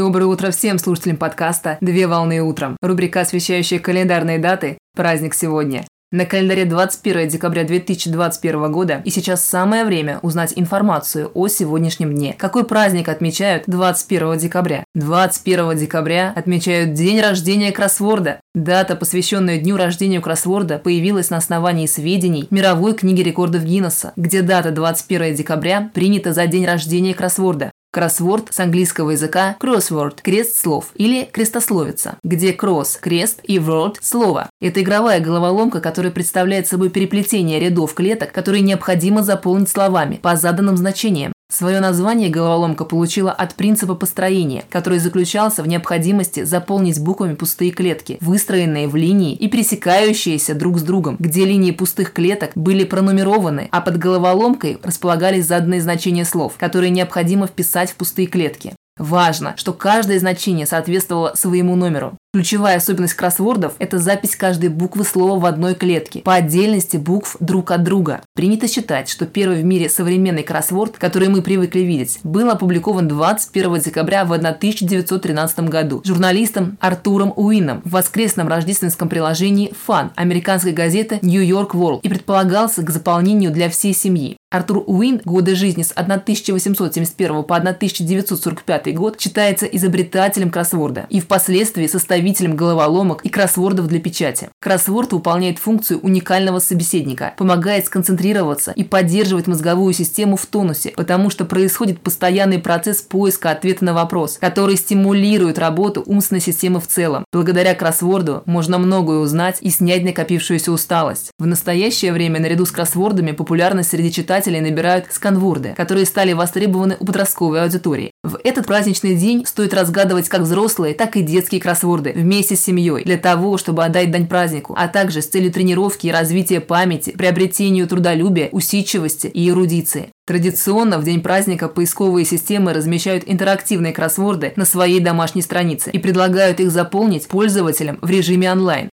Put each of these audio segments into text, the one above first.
Доброе утро всем слушателям подкаста «Две волны утром». Рубрика, освещающая календарные даты. Праздник сегодня. На календаре 21 декабря 2021 года, и сейчас самое время узнать информацию о сегодняшнем дне. Какой праздник отмечают 21 декабря? 21 декабря отмечают день рождения кроссворда. Дата, посвященная дню рождения кроссворда, появилась на основании сведений мировой книги рекордов Гиннесса, где дата 21 декабря принята за день рождения кроссворда. Кроссворд с английского языка crossword – крест слов или крестословица, где cross – крест и word – слово. Это игровая головоломка, которая представляет собой переплетение рядов клеток, которые необходимо заполнить словами по заданным значениям. Свое название головоломка получила от принципа построения, который заключался в необходимости заполнить буквами пустые клетки, выстроенные в линии и пересекающиеся друг с другом, где линии пустых клеток были пронумерованы, а под головоломкой располагались заданные значения слов, которые необходимо вписать в пустые клетки. Важно, что каждое значение соответствовало своему номеру. Ключевая особенность кроссвордов – это запись каждой буквы слова в одной клетке, по отдельности букв друг от друга. Принято считать, что первый в мире современный кроссворд, который мы привыкли видеть, был опубликован 21 декабря в 1913 году журналистом Артуром Уином в воскресном рождественском приложении «Фан» американской газеты York World и предполагался к заполнению для всей семьи. Артур Уин, годы жизни с 1871 по 1945 год, считается изобретателем кроссворда и впоследствии составителем головоломок и кроссвордов для печати. Кроссворд выполняет функцию уникального собеседника, помогает сконцентрироваться и поддерживать мозговую систему в тонусе, потому что происходит постоянный процесс поиска ответа на вопрос, который стимулирует работу умственной системы в целом. Благодаря кроссворду можно многое узнать и снять накопившуюся усталость. В настоящее время наряду с кроссвордами популярность среди читателей набирают сканворды, которые стали востребованы у подростковой аудитории. В этот праздничный день стоит разгадывать как взрослые, так и детские кроссворды, вместе с семьей для того, чтобы отдать дань празднику, а также с целью тренировки и развития памяти, приобретению трудолюбия, усидчивости и эрудиции. Традиционно в день праздника поисковые системы размещают интерактивные кроссворды на своей домашней странице и предлагают их заполнить пользователям в режиме онлайн.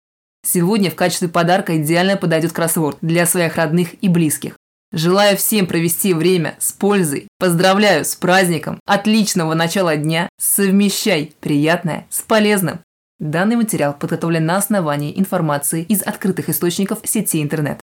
Сегодня в качестве подарка идеально подойдет кроссворд для своих родных и близких. Желаю всем провести время с пользой. Поздравляю с праздником. Отличного начала дня. Совмещай приятное с полезным. Данный материал подготовлен на основании информации из открытых источников сети интернет.